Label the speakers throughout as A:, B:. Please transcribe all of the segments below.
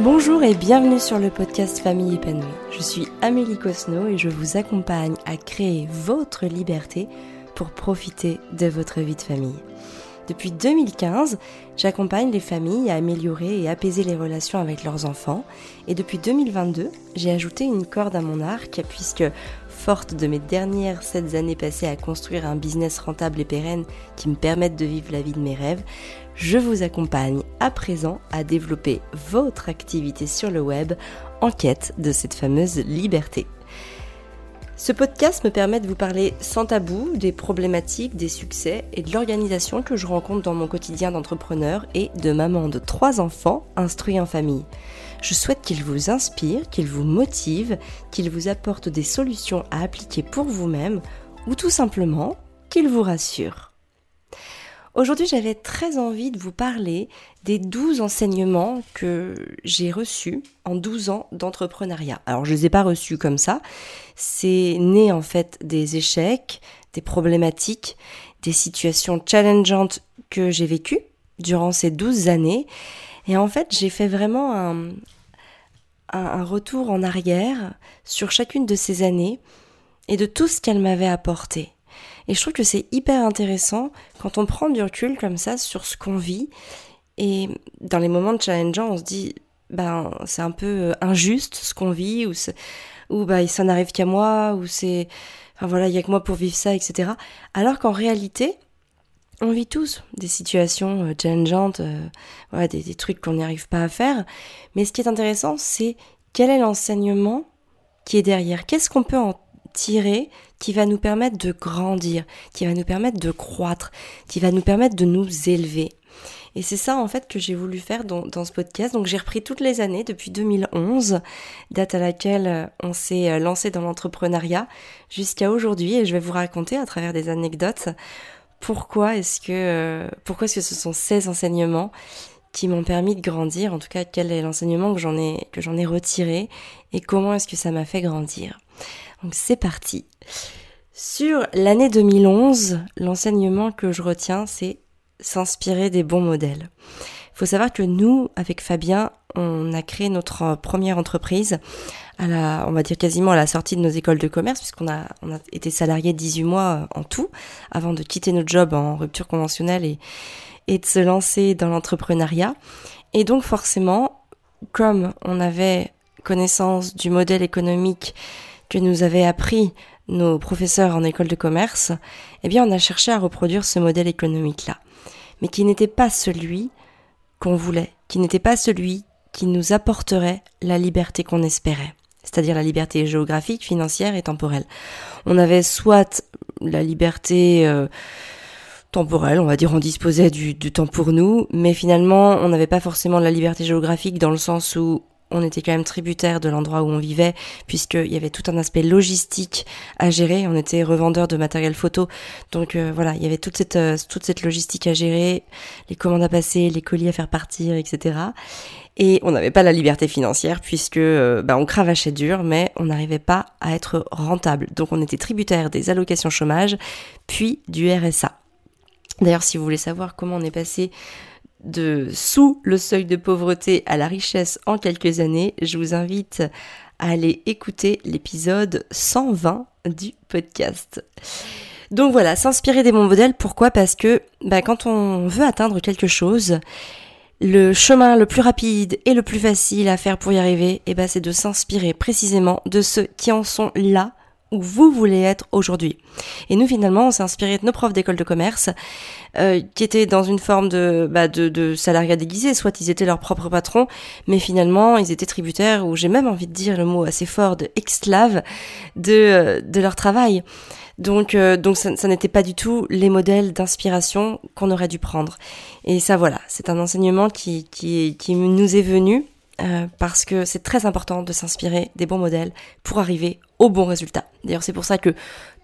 A: Bonjour et bienvenue sur le podcast Famille épanouie. Je suis Amélie Cosno et je vous accompagne à créer votre liberté pour profiter de votre vie de famille. Depuis 2015, j'accompagne les familles à améliorer et apaiser les relations avec leurs enfants. Et depuis 2022, j'ai ajouté une corde à mon arc puisque, forte de mes dernières 7 années passées à construire un business rentable et pérenne qui me permette de vivre la vie de mes rêves, je vous accompagne à présent à développer votre activité sur le web en quête de cette fameuse liberté. Ce podcast me permet de vous parler sans tabou des problématiques, des succès et de l'organisation que je rencontre dans mon quotidien d'entrepreneur et de maman de trois enfants instruits en famille. Je souhaite qu'il vous inspire, qu'il vous motive, qu'il vous apporte des solutions à appliquer pour vous-même ou tout simplement qu'il vous rassure. Aujourd'hui, j'avais très envie de vous parler des 12 enseignements que j'ai reçus en 12 ans d'entrepreneuriat. Alors, je ne les ai pas reçus comme ça. C'est né en fait des échecs, des problématiques, des situations challengeantes que j'ai vécues durant ces 12 années. Et en fait, j'ai fait vraiment un, retour en arrière sur chacune de ces années et de tout ce qu'elles m'avaient apporté. Et je trouve que c'est hyper intéressant quand on prend du recul comme ça sur ce qu'on vit. Et dans les moments de challengeant, on se dit, ben, c'est un peu euh, injuste ce qu'on vit, ou, ou bah, ça n'arrive qu'à moi, ou c'est, enfin voilà, il y a que moi pour vivre ça, etc. Alors qu'en réalité, on vit tous des situations euh, challengeantes, euh, des, des trucs qu'on n'y arrive pas à faire. Mais ce qui est intéressant, c'est quel est l'enseignement qui est derrière Qu'est-ce qu'on peut en tirer qui va nous permettre de grandir, qui va nous permettre de croître, qui va nous permettre de nous élever. Et c'est ça en fait que j'ai voulu faire dans, ce podcast. Donc j'ai repris toutes les années depuis 2011, date à laquelle euh, on s'est euh, lancé dans l'entrepreneuriat, jusqu'à aujourd'hui. Et je vais vous raconter à travers des anecdotes pourquoi est-ce que euh, pourquoi est-ce que ce sont ces enseignements qui m'ont permis de grandir. En tout cas, quel est l'enseignement que j'en ai que j'en ai retiré et comment est-ce que ça m'a fait grandir. Donc c'est parti. Sur l'année 2011, l'enseignement que je retiens, c'est s'inspirer des bons modèles. Il faut savoir que nous, avec Fabien, on a créé notre première entreprise à la, on va dire quasiment à la sortie de nos écoles de commerce, puisqu'on a, été salarié 18 mois en tout, avant de quitter notre job en rupture conventionnelle et de se lancer dans l'entrepreneuriat. Et donc forcément, comme on avait connaissance du modèle économique que nous avaient appris nos professeurs en école de commerce, eh bien on a cherché à reproduire ce modèle économique-là, mais qui n'était pas celui qu'on voulait, qui n'était pas celui qui nous apporterait la liberté qu'on espérait, c'est-à-dire la liberté géographique, financière et temporelle. On avait soit la liberté euh, temporelle, on va dire on disposait du, du temps pour nous, mais finalement on n'avait pas forcément la liberté géographique dans le sens où on était quand même tributaire de l'endroit où on vivait, puisqu'il y avait tout un aspect logistique à gérer. On était revendeur de matériel photo, donc euh, voilà, il y avait toute cette euh, toute cette logistique à gérer, les commandes à passer, les colis à faire partir, etc. Et on n'avait pas la liberté financière puisque euh, bah, on cravachait dur, mais on n'arrivait pas à être rentable. Donc on était tributaire des allocations chômage, puis du RSA. D'ailleurs, si vous voulez savoir comment on est passé de sous le seuil de pauvreté à la richesse en quelques années, je vous invite à aller écouter l'épisode 120 du podcast. Donc voilà, s'inspirer des bons modèles, pourquoi? Parce que bah, quand on veut atteindre quelque chose, le chemin le plus rapide et le plus facile à faire pour y arriver, eh ben, c'est de s'inspirer précisément de ceux qui en sont là où vous voulez être aujourd'hui. Et nous finalement, on s'est inspiré de nos profs d'école de commerce euh, qui étaient dans une forme de, bah, de, salariat déguisé, soit ils étaient leurs propres patrons, mais finalement ils étaient tributaires, ou j'ai même envie de dire le mot assez fort, de esclaves de, euh, leur travail. Donc, euh, donc ça, n'était pas du tout les modèles d'inspiration qu'on aurait dû prendre. Et ça, voilà, c'est un enseignement qui, nous est venu parce que c'est très important de s'inspirer des bons modèles pour arriver au bon résultat. D'ailleurs, c'est pour ça que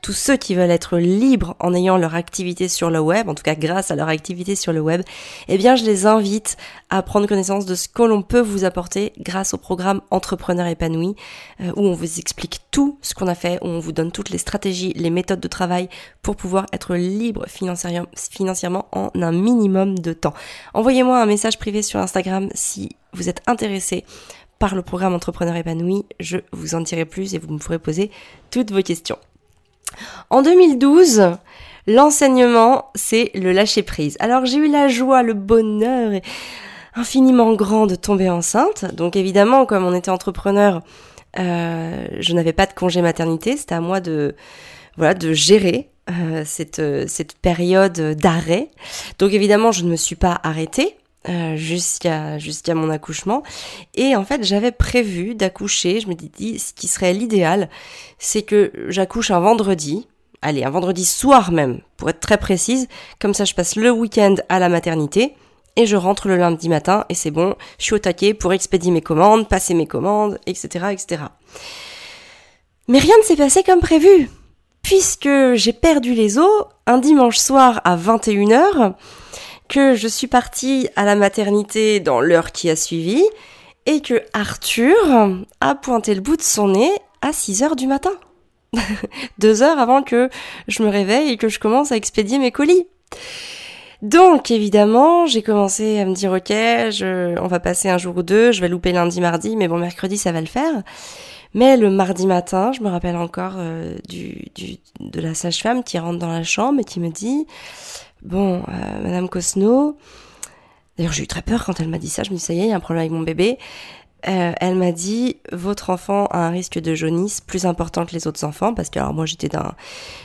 A: tous ceux qui veulent être libres en ayant leur activité sur le web, en tout cas grâce à leur activité sur le web, eh bien, je les invite à prendre connaissance de ce que l'on peut vous apporter grâce au programme Entrepreneur épanoui, euh, où on vous explique tout ce qu'on a fait, où on vous donne toutes les stratégies, les méthodes de travail pour pouvoir être libre financièrement en un minimum de temps. Envoyez-moi un message privé sur Instagram si vous êtes intéressé par le programme Entrepreneur épanoui, je vous en dirai plus et vous me pourrez poser toutes vos questions. En 2012, l'enseignement, c'est le lâcher prise. Alors j'ai eu la joie, le bonheur infiniment grand de tomber enceinte. Donc évidemment, comme on était entrepreneur, euh, je n'avais pas de congé maternité. C'était à moi de gérer euh, cette euh, cette période d'arrêt. Donc évidemment, je ne me suis pas arrêtée. Euh, jusqu'à mon accouchement. Et en fait j'avais prévu d'accoucher je me dis ce qui serait l'idéal c'est que j'accouche un vendredi allez un vendredi soir même pour être très précise. Comme ça je passe le week-end à la maternité et je rentre le lundi matin et c'est bon je suis au taquet pour expédier mes commandes passer mes commandes etc etc mais rien ne s'est passé comme prévu puisque j'ai perdu les os un dimanche soir à 21h que je suis partie à la maternité dans l'heure qui a suivi et que Arthur a pointé le bout de son nez à 6 heures du matin. Deux heures avant que je me réveille et que je commence à expédier mes colis. Donc évidemment, j'ai commencé à me dire ok, on va passer un jour ou deux, je vais louper lundi, mardi, mais bon mercredi ça va le faire. Mais le mardi matin, je me rappelle encore euh, de la sage-femme qui rentre dans la chambre et qui me dit Bon, euh, Madame Cosno, d'ailleurs j'ai eu très peur quand elle m'a dit ça, je me dis ça y est, il y a un problème avec mon bébé. Euh, elle m'a dit votre enfant a un risque de jaunisse plus important que les autres enfants parce que alors moi j'étais d'un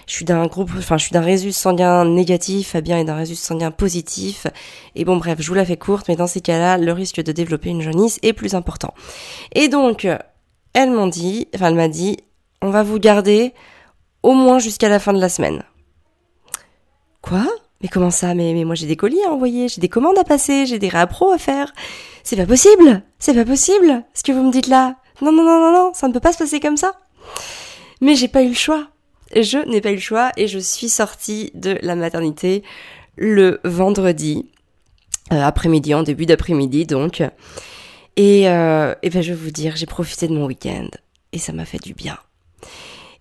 A: je suis d'un groupe enfin je suis d'un résus sanguin négatif Fabien est d'un résus sanguin positif. Et bon bref je vous la fais courte mais dans ces cas-là le risque de développer une jaunisse est plus important. Et donc elle m'ont dit enfin elle m'a dit on va vous garder au moins jusqu'à la fin de la semaine. Quoi? Mais comment ça? Mais, mais moi j'ai des colis à envoyer, j'ai des commandes à passer, j'ai des réappros à faire. C'est pas possible C'est pas possible ce que vous me dites là Non, non, non, non, non, ça ne peut pas se passer comme ça. Mais j'ai pas eu le choix. Je n'ai pas eu le choix et je suis sortie de la maternité le vendredi euh, après-midi, en début d'après-midi donc. Et, euh, et ben je vais vous dire, j'ai profité de mon week-end et ça m'a fait du bien.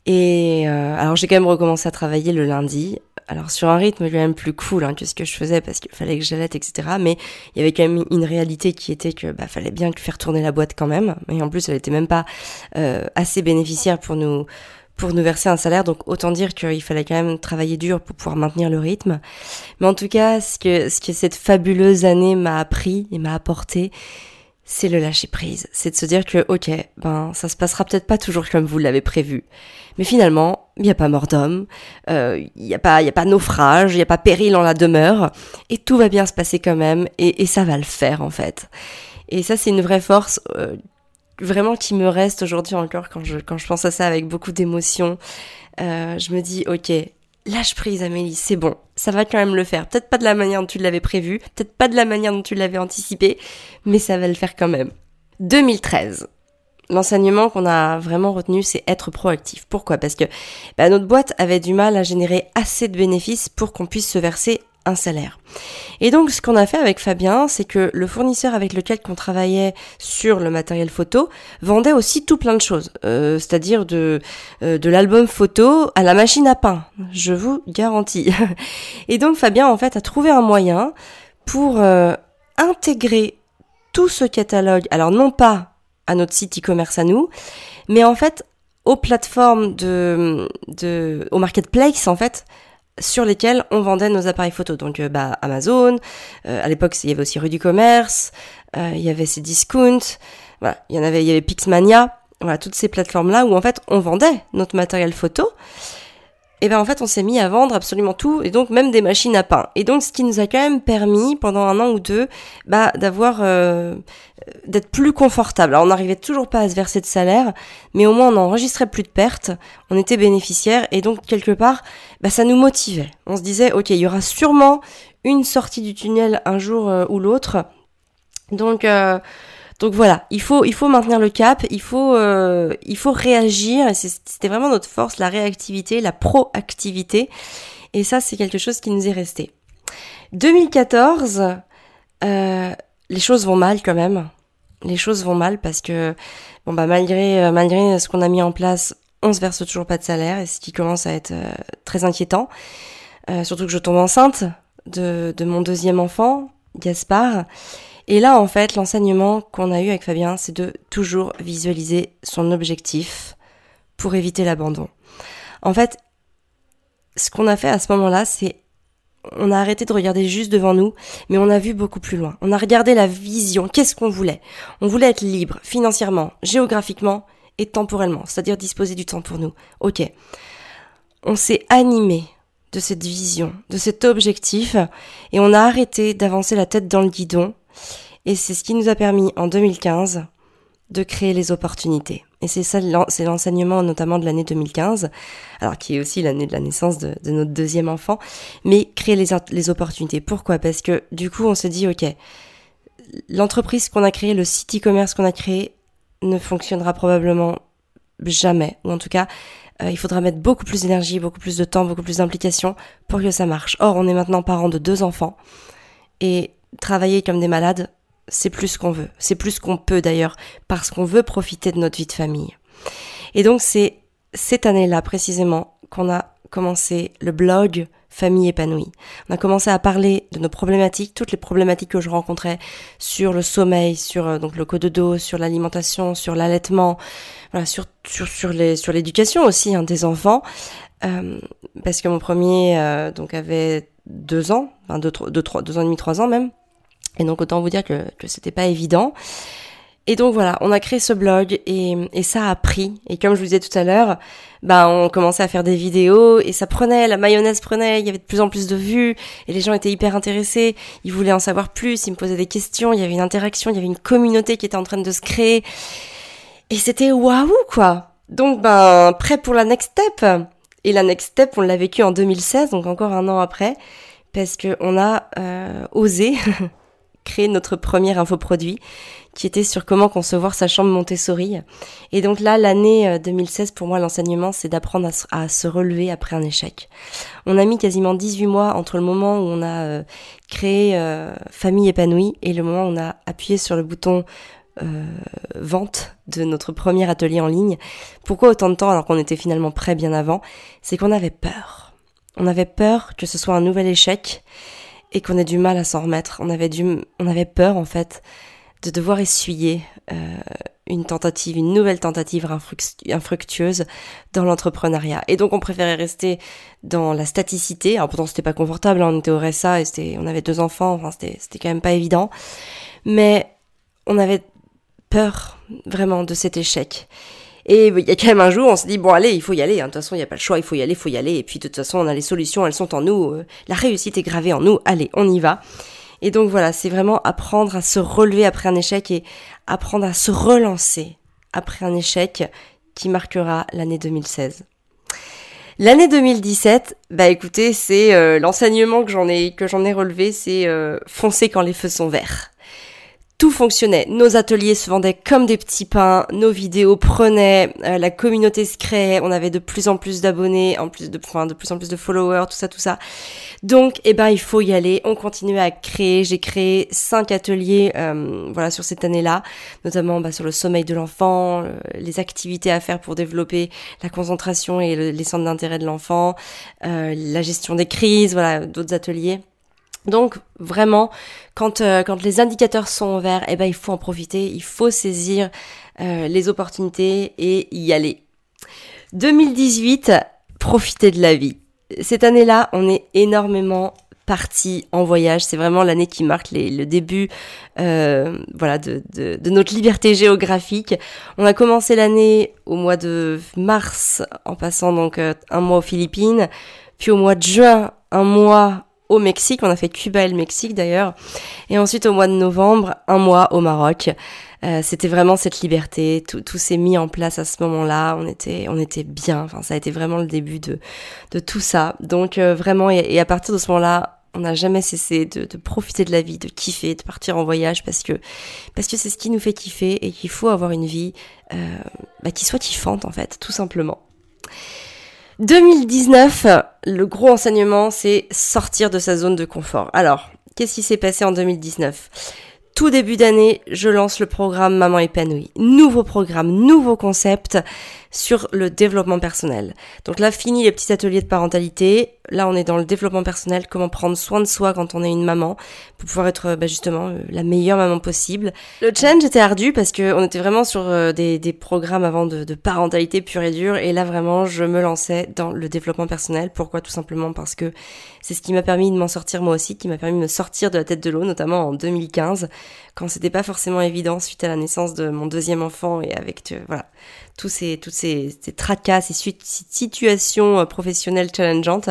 A: Et euh, alors j'ai quand même recommencé à travailler le lundi alors sur un rythme quand même plus cool hein, que ce que je faisais parce qu'il fallait que j'allaite, etc. Mais il y avait quand même une réalité qui était que bah fallait bien faire tourner la boîte quand même. Et en plus, elle était même pas euh, assez bénéficiaire pour nous pour nous verser un salaire. Donc autant dire qu'il fallait quand même travailler dur pour pouvoir maintenir le rythme. Mais en tout cas, ce que ce que cette fabuleuse année m'a appris et m'a apporté, c'est le lâcher prise. C'est de se dire que, ok, ben, ça se passera peut-être pas toujours comme vous l'avez prévu. Mais finalement, il n'y a pas mort d'homme, euh, il n'y a pas, il a pas naufrage, il n'y a pas péril en la demeure, et tout va bien se passer quand même, et, et ça va le faire, en fait. Et ça, c'est une vraie force, euh, vraiment qui me reste aujourd'hui encore quand je, quand je pense à ça avec beaucoup d'émotion. Euh, je me dis, ok, lâche prise Amélie, c'est bon, ça va quand même le faire. Peut-être pas de la manière dont tu l'avais prévu, peut-être pas de la manière dont tu l'avais anticipé, mais ça va le faire quand même. 2013. L'enseignement qu'on a vraiment retenu, c'est être proactif. Pourquoi? Parce que bah, notre boîte avait du mal à générer assez de bénéfices pour qu'on puisse se verser salaire. Et donc ce qu'on a fait avec Fabien, c'est que le fournisseur avec lequel on travaillait sur le matériel photo vendait aussi tout plein de choses, euh, c'est-à-dire de euh, de l'album photo à la machine à pain, je vous garantis. Et donc Fabien en fait a trouvé un moyen pour euh, intégrer tout ce catalogue, alors non pas à notre site e-commerce à nous, mais en fait aux plateformes de, de au marketplace en fait sur lesquels on vendait nos appareils photo. Donc euh, bah, Amazon, euh, à l'époque il y avait aussi Rue du Commerce, euh, il y avait ces discounts, voilà, il y en avait, il y avait Pixmania, voilà, toutes ces plateformes là où en fait on vendait notre matériel photo et ben en fait on s'est mis à vendre absolument tout et donc même des machines à pain. Et donc ce qui nous a quand même permis pendant un an ou deux bah, d'avoir euh, d'être plus confortable. Alors on n'arrivait toujours pas à se verser de salaire, mais au moins on n'enregistrait plus de pertes, on était bénéficiaire et donc quelque part bah, ça nous motivait. On se disait ok il y aura sûrement une sortie du tunnel un jour euh, ou l'autre. Donc euh, donc voilà, il faut, il faut maintenir le cap, il faut, euh, il réagir. C'était vraiment notre force, la réactivité, la proactivité. Et ça, c'est quelque chose qui nous est resté. 2014, euh, les choses vont mal quand même. Les choses vont mal parce que, bon bah malgré, euh, malgré ce qu'on a mis en place, on se verse toujours pas de salaire et ce qui commence à être très inquiétant. surtout que je tombe enceinte de, de mon deuxième enfant, Gaspard. Et là, en fait, l'enseignement qu'on a eu avec Fabien, c'est de toujours visualiser son objectif pour éviter l'abandon. En fait, ce qu'on a fait à ce moment-là, c'est on a arrêté de regarder juste devant nous, mais on a vu beaucoup plus loin. On a regardé la vision, qu'est-ce qu'on voulait On voulait être libre, financièrement, géographiquement et temporellement, c'est-à-dire disposer du temps pour nous. Ok. On s'est animé de cette vision, de cet objectif, et on a arrêté d'avancer la tête dans le guidon, et c'est ce qui nous a permis en 2015 de créer les opportunités. Et c'est ça, c'est l'enseignement notamment de l'année 2015, alors qui est aussi l'année de la naissance de, notre deuxième enfant, mais créer les, opportunités. Pourquoi? Parce que du coup, on se dit, ok, l'entreprise qu'on a créée, le site e-commerce qu'on a créé, ne fonctionnera probablement jamais, ou en tout cas, euh, il faudra mettre beaucoup plus d'énergie, beaucoup plus de temps, beaucoup plus d'implication pour que ça marche. Or, on est maintenant parents de deux enfants, et travailler comme des malades, c'est plus qu'on veut. C'est plus qu'on peut d'ailleurs, parce qu'on veut profiter de notre vie de famille. Et donc c'est cette année-là précisément qu'on a commencé le blog Famille épanouie. On a commencé à parler de nos problématiques, toutes les problématiques que je rencontrais sur le sommeil, sur euh, donc le dos, sur l'alimentation, sur l'allaitement, voilà, sur sur sur les sur l'éducation aussi hein, des enfants, euh, parce que mon premier euh, donc avait deux ans, enfin deux, deux, trois, deux ans et demi, trois ans même. Et donc autant vous dire que, que c'était pas évident. Et donc voilà, on a créé ce blog et, et ça a pris. Et comme je vous disais tout à l'heure, bah on commençait à faire des vidéos et ça prenait, la mayonnaise prenait, il y avait de plus en plus de vues et les gens étaient hyper intéressés, ils voulaient en savoir plus, ils me posaient des questions, il y avait une interaction, il y avait une communauté qui était en train de se créer. Et c'était waouh quoi. Donc ben prêt pour la next step. Et la next step, on l'a vécu en 2016, donc encore un an après, parce que on a euh, osé créé notre premier infoproduit qui était sur comment concevoir sa chambre Montessori. Et donc là, l'année 2016, euh, pour moi, l'enseignement, c'est d'apprendre à, se relever après un échec. On a mis quasiment 18 mois entre le moment où on a euh, créé Famille épanouie et le moment où on a appuyé sur le bouton vente de notre premier atelier en ligne. Pourquoi autant de temps alors qu'on était finalement prêt bien avant? C'est qu'on avait peur. On avait peur que ce soit un nouvel échec et qu'on ait du mal à s'en remettre. On avait, du, on avait peur en fait de devoir essuyer euh, une tentative, une nouvelle tentative infructueuse dans l'entrepreneuriat. Et donc on préférait rester dans la staticité. Alors pourtant c'était pas confortable, hein. on était au RSA et c'était, on avait deux enfants, enfin c'était, c'était quand même pas évident. Mais on avait vraiment de cet échec. Et il y a quand même un jour, on se dit, bon allez, il faut y aller, hein. de toute façon, il n'y a pas le choix, il faut y aller, il faut y aller, et puis de toute façon, on a les solutions, elles sont en nous, euh, la réussite est gravée en nous, allez, on y va. Et donc voilà, c'est vraiment apprendre à se relever après un échec et apprendre à se relancer après un échec qui marquera l'année 2016. L'année 2017, bah écoutez, c'est euh, l'enseignement que j'en ai que j'en ai relevé, c'est euh, foncer quand les feux sont verts tout fonctionnait. Nos ateliers se vendaient comme des petits pains, nos vidéos prenaient, euh, la communauté se créait, on avait de plus en plus d'abonnés, en plus de, enfin, de plus en plus de followers, tout ça, tout ça. Donc, eh ben, il faut y aller. On continue à créer. J'ai créé cinq ateliers, euh, voilà, sur cette année-là, notamment bah, sur le sommeil de l'enfant, euh, les activités à faire pour développer la concentration et les centres d'intérêt de l'enfant, la gestion des crises, voilà, d'autres ateliers. Donc vraiment, quand, euh, quand les indicateurs sont verts, eh ben, il faut en profiter, il faut saisir euh, les opportunités et y aller. 2018, profiter de la vie. Cette année-là, on est énormément parti en voyage. C'est vraiment l'année qui marque le début euh, voilà, de, de, de, notre liberté géographique. On a commencé l'année au mois de mars en passant donc un mois aux Philippines, puis au mois de juin, un mois au Mexique. On a fait Cuba et le Mexique d'ailleurs. Et ensuite au mois de novembre, un mois au Maroc. Euh, c'était vraiment cette liberté, tout, tout s'est mis en place à ce moment-là. On était, on était bien. Enfin, ça a été vraiment le début de, de tout ça. Donc euh, vraiment, et, à partir de ce moment-là, on n'a jamais cessé de, de, profiter de la vie, de kiffer, de partir en voyage parce que parce que c'est ce qui nous fait kiffer et qu'il faut avoir une vie euh, bah, qui soit kiffante en fait, tout simplement. 2019, le gros enseignement, c'est sortir de sa zone de confort. Alors, qu'est-ce qui s'est passé en 2019 tout début d'année, je lance le programme Maman épanouie. Nouveau programme, nouveau concept sur le développement personnel. Donc là, fini les petits ateliers de parentalité. Là, on est dans le développement personnel, comment prendre soin de soi quand on est une maman, pour pouvoir être bah, justement euh, la meilleure maman possible. Le challenge était ardu parce que on était vraiment sur euh, des, programmes avant de, de, parentalité pure et dure, et là vraiment, je me lançais dans le développement personnel. Pourquoi? Tout simplement parce que c'est ce qui m'a permis de m'en sortir moi aussi, qui m'a permis de me sortir de la tête de l'eau, notamment en 2015, quand c'était pas forcément évident suite à la naissance de mon deuxième enfant et avec voilà tous ces toutes ces, ces tracas, ces, situations euh, professionnelles challengeantes.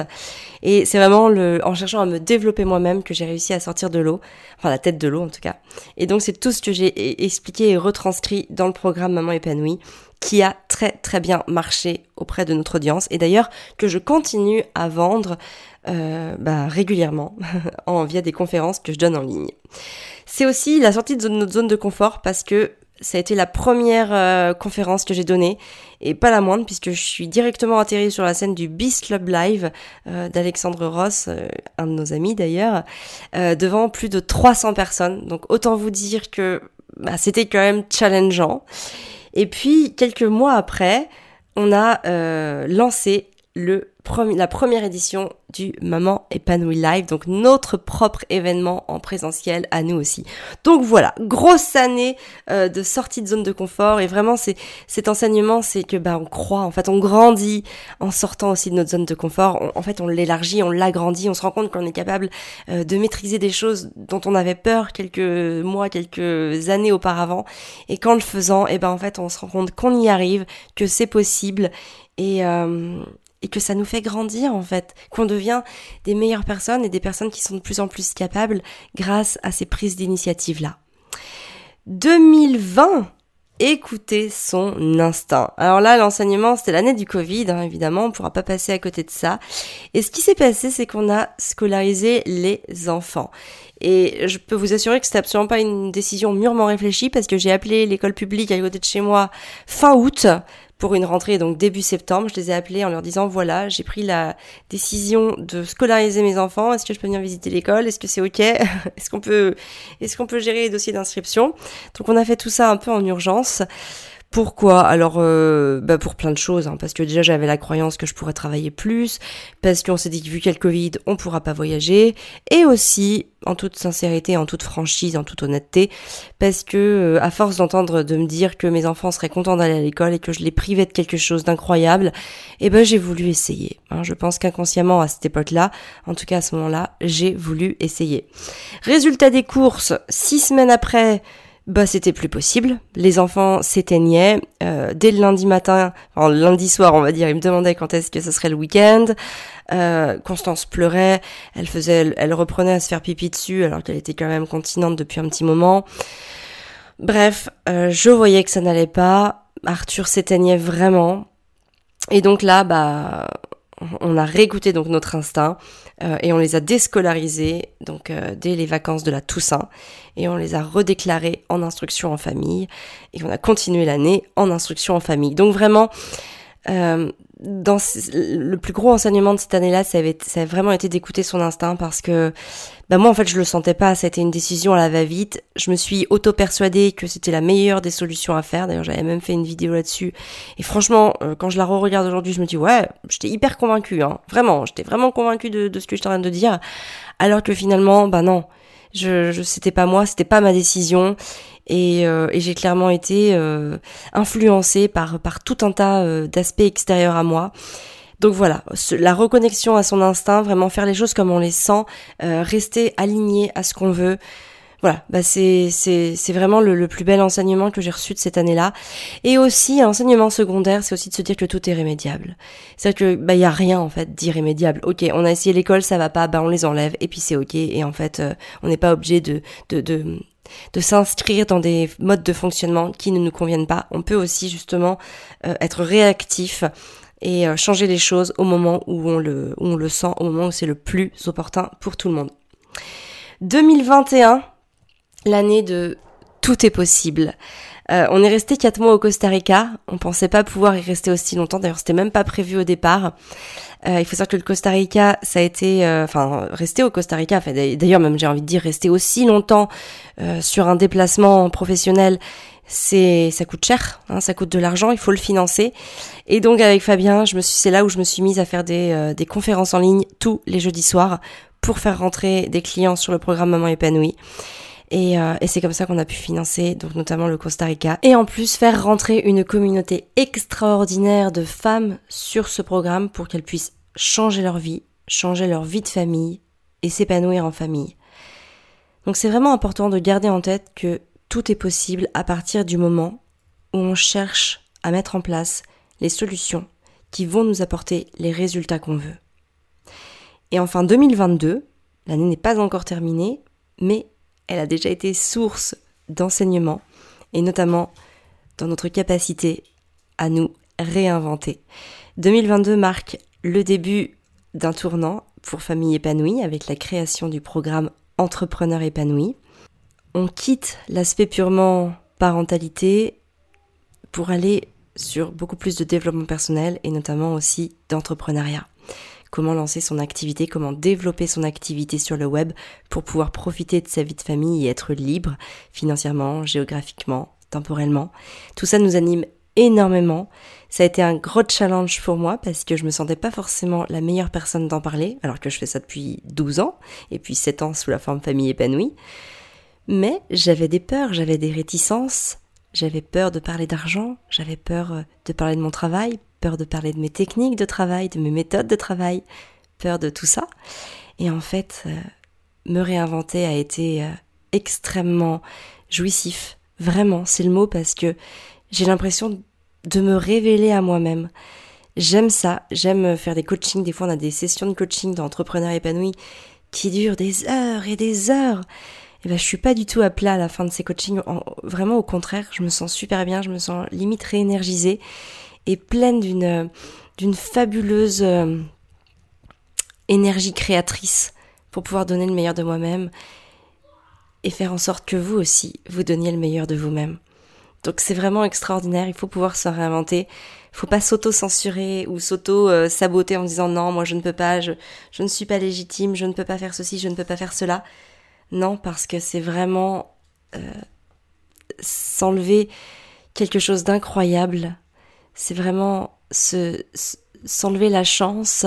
A: Et c'est vraiment le, en cherchant à me développer moi-même que j'ai réussi à sortir de l'eau, enfin la tête de l'eau en tout cas. Et donc c'est tout ce que j'ai expliqué et retranscrit dans le programme Maman épanouie qui a très très bien marché auprès de notre audience et d'ailleurs que je continue à vendre euh, bah, régulièrement en, via des conférences que je donne en ligne. C'est aussi la sortie de notre zone de confort parce que ça a été la première euh, conférence que j'ai donnée et pas la moindre puisque je suis directement atterrie sur la scène du Beast Club Live euh, d'Alexandre Ross, euh, un de nos amis d'ailleurs, devant plus de 300 personnes. Donc autant vous dire que bah, c'était quand même challengeant. Et puis quelques mois après, on a lancé le la première édition du Maman épanouie live, donc notre propre événement en présentiel à nous aussi. Donc voilà, grosse année euh, de sortie de zone de confort et vraiment c'est cet enseignement, c'est que bah on croit, en fait on grandit en sortant aussi de notre zone de confort. en fait on l'élargit, on l'agrandit, on se rend compte qu'on est capable euh, de maîtriser des choses dont on avait peur quelques mois, quelques années auparavant. Et qu'en le faisant, et eh ben en fait on se rend compte qu'on y arrive, que c'est possible et euh, et que ça nous fait grandir en fait, qu'on devient des meilleures personnes et des personnes qui sont de plus en plus capables grâce à ces prises d'initiative là. 2020 écouter son instinct. Alors là, l'enseignement, c'était l'année du Covid, hein, évidemment, on pourra pas passer à côté de ça. Et ce qui s'est passé, c'est qu'on a scolarisé les enfants. Et je peux vous assurer que c'était absolument pas une décision mûrement réfléchie parce que j'ai appelé l'école publique à côté de chez moi fin août pour une rentrée donc début septembre. Je les ai appelés en leur disant voilà, j'ai pris la décision de scolariser mes enfants. Est-ce que je peux venir visiter l'école? Est-ce que c'est ok? Est-ce qu'on peut, est-ce qu'on peut gérer les dossiers d'inscription? Donc on a fait tout ça un peu en urgence. Pourquoi? Alors, euh, bah pour plein de choses, hein, parce que déjà j'avais la croyance que je pourrais travailler plus, parce qu'on s'est dit que vu qu'il y le Covid, on pourra pas voyager, et aussi, en toute sincérité, en toute franchise, en toute honnêteté, parce que euh, à force d'entendre de me dire que mes enfants seraient contents d'aller à l'école et que je les privais de quelque chose d'incroyable, eh ben j'ai voulu essayer. Hein. Je pense qu'inconsciemment à cette époque-là, en tout cas à ce moment-là, j'ai voulu essayer. Résultat des courses, six semaines après bah c'était plus possible. Les enfants s'éteignaient euh, dès le lundi matin, enfin lundi soir on va dire. Ils me demandaient quand est-ce que ce serait le week-end. Euh, Constance pleurait, elle faisait, elle reprenait à se faire pipi dessus alors qu'elle était quand même continente depuis un petit moment. Bref, euh, je voyais que ça n'allait pas. Arthur s'éteignait vraiment. Et donc là, bah, on a réécouté donc notre instinct euh, et on les a déscolarisés donc euh, dès les vacances de la Toussaint et on les a redéclarés en instruction en famille et on a continué l'année en instruction en famille. Donc vraiment euh, dans le plus gros enseignement de cette année-là, ça, avait, ça vraiment été d'écouter son instinct parce que bah moi en fait je le sentais pas, été une décision à la va-vite. Je me suis auto-persuadée que c'était la meilleure des solutions à faire. D'ailleurs j'avais même fait une vidéo là-dessus. Et franchement, euh, quand je la re-regarde aujourd'hui, je me dis ouais, j'étais hyper convaincue, hein. vraiment, j'étais vraiment convaincue de, de ce que j'étais en train de dire. Alors que finalement, bah non, je, je c'était pas moi, c'était pas ma décision et, euh, et j'ai clairement été euh, influencée par par tout un tas euh, d'aspects extérieurs à moi. Donc voilà, la reconnexion à son instinct, vraiment faire les choses comme on les sent, rester aligné à ce qu'on veut. Voilà, bah c'est c'est c'est vraiment le, plus bel enseignement que j'ai reçu de cette année-là. Et aussi l'enseignement secondaire, c'est aussi de se dire que tout est rémédiable. C'est que bah y a rien en fait d'irrémédiable. Ok, on a essayé l'école, ça va pas, bah on les enlève et puis c'est ok. Et en fait, on n'est pas obligé de de, de de s'inscrire dans des modes de fonctionnement qui ne nous conviennent pas. On peut aussi justement euh, être réactif et euh, changer les choses au moment où on, le, où on le sent, au moment où c'est le plus opportun pour tout le monde. 2021, l'année de tout est possible. Euh, on est resté quatre mois au Costa Rica. On pensait pas pouvoir y rester aussi longtemps. D'ailleurs, c'était même pas prévu au départ. Euh, il faut savoir que le Costa Rica, ça a été, euh, enfin, rester au Costa Rica. D'ailleurs, même j'ai envie de dire rester aussi longtemps sur un déplacement professionnel. c'est ça coûte cher, hein, ça coûte de l'argent, il faut le financer. Et donc avec Fabien, je me suis, c'est là où je me suis mise à faire des, euh, des conférences en ligne tous les jeudis soirs pour faire rentrer des clients sur le programme Maman épanouie. Et, euh, et c'est comme ça qu'on a pu financer donc notamment le Costa Rica et en plus faire rentrer une communauté extraordinaire de femmes sur ce programme pour qu'elles puissent changer leur vie, changer leur vie de famille et s'épanouir en famille. Donc c'est vraiment important de garder en tête que tout est possible à partir du moment où on cherche à mettre en place les solutions qui vont nous apporter les résultats qu'on veut. Et enfin 2022, l'année n'est pas encore terminée, mais elle a déjà été source d'enseignement et notamment dans notre capacité à nous réinventer. 2022 marque le début d'un tournant pour Famille épanouie avec la création du programme Entrepreneur épanoui. On quitte l'aspect purement parentalité pour aller sur beaucoup plus de développement personnel et notamment aussi d'entrepreneuriat comment lancer son activité, comment développer son activité sur le web pour pouvoir profiter de sa vie de famille et être libre financièrement, géographiquement, temporellement. Tout ça nous anime énormément. Ça a été un gros challenge pour moi parce que je me sentais pas forcément la meilleure personne d'en parler, alors que je fais ça depuis 12 ans et puis 7 ans sous la forme famille épanouie. Mais j'avais des peurs, j'avais des réticences, j'avais peur de parler d'argent, j'avais peur euh, de parler de mon travail, peur de parler de mes techniques de travail, de mes méthodes de travail, peur de tout ça. Et en fait, euh, me réinventer a été euh, extrêmement jouissif. Vraiment, c'est le mot parce que j'ai l'impression de me révéler à moi-même. J'aime ça, j'aime faire des coachings. Des fois, on a des sessions de coaching d'entrepreneurs épanouis qui durent des heures et des heures. Et ben, je suis pas du tout à plat à la fin de ces coachings. vraiment, au contraire, je me sens super bien, je me sens limite réénergisée et pleine d'une d'une fabuleuse euh, énergie créatrice pour pouvoir donner le meilleur de moi-même et faire en sorte que vous aussi vous donniez le meilleur de vous-même. Donc c'est vraiment extraordinaire, il faut pouvoir se réinventer. Il faut pas s'auto-censurer ou s'auto-saboter en disant non, moi je ne peux pas, je, je ne suis pas légitime, je ne peux pas faire ceci, je ne peux pas faire cela. Non, parce que c'est vraiment euh, s'enlever quelque chose d'incroyable c'est vraiment se, s'enlever la chance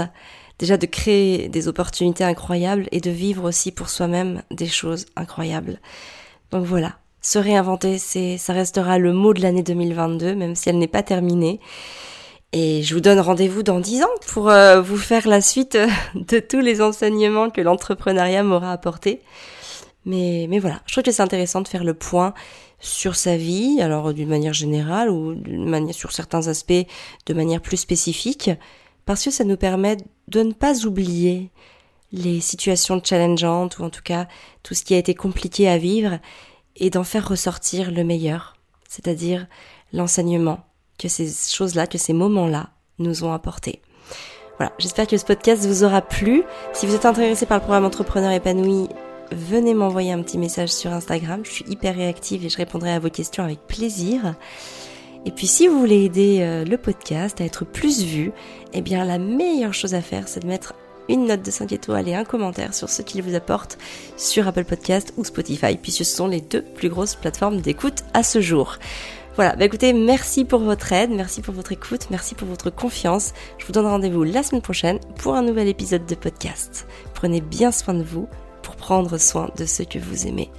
A: déjà de créer des opportunités incroyables et de vivre aussi pour soi-même des choses incroyables. Donc voilà, se réinventer, c'est, ça restera le mot de l'année 2022, même si elle n'est pas terminée. Et je vous donne rendez-vous dans dix ans pour euh, vous faire la suite de tous les enseignements que l'entrepreneuriat m'aura apporté. Mais, voilà, je trouve que c'est intéressant de faire le point sur sa vie, alors d'une manière générale ou sur certains aspects de manière plus spécifique, parce que ça nous permet de ne pas oublier les situations challengeantes ou en tout cas tout ce qui a été compliqué à vivre et d'en faire ressortir le meilleur, c'est-à-dire l'enseignement que ces choses-là, que ces moments-là nous ont apporté. Voilà, j'espère que ce podcast vous aura plu. Si vous êtes intéressé par le programme Entrepreneur épanoui, venez m'envoyer un petit message sur Instagram. Je suis hyper réactive et je répondrai à vos questions avec plaisir. Et puis si vous voulez aider euh, le podcast à être plus vu, eh bien la meilleure chose à faire, c'est de mettre une note de 5 étoiles et un commentaire sur ce qu'il vous apporte sur Apple Podcast ou Spotify, puisque ce sont les deux plus grosses plateformes d'écoute à ce jour. Voilà, bah écoutez, merci pour votre aide, merci pour votre écoute, merci pour votre confiance. Je vous donne rendez-vous la semaine prochaine pour un nouvel épisode de podcast. Prenez bien soin de vous pour prendre soin de ceux que vous aimez.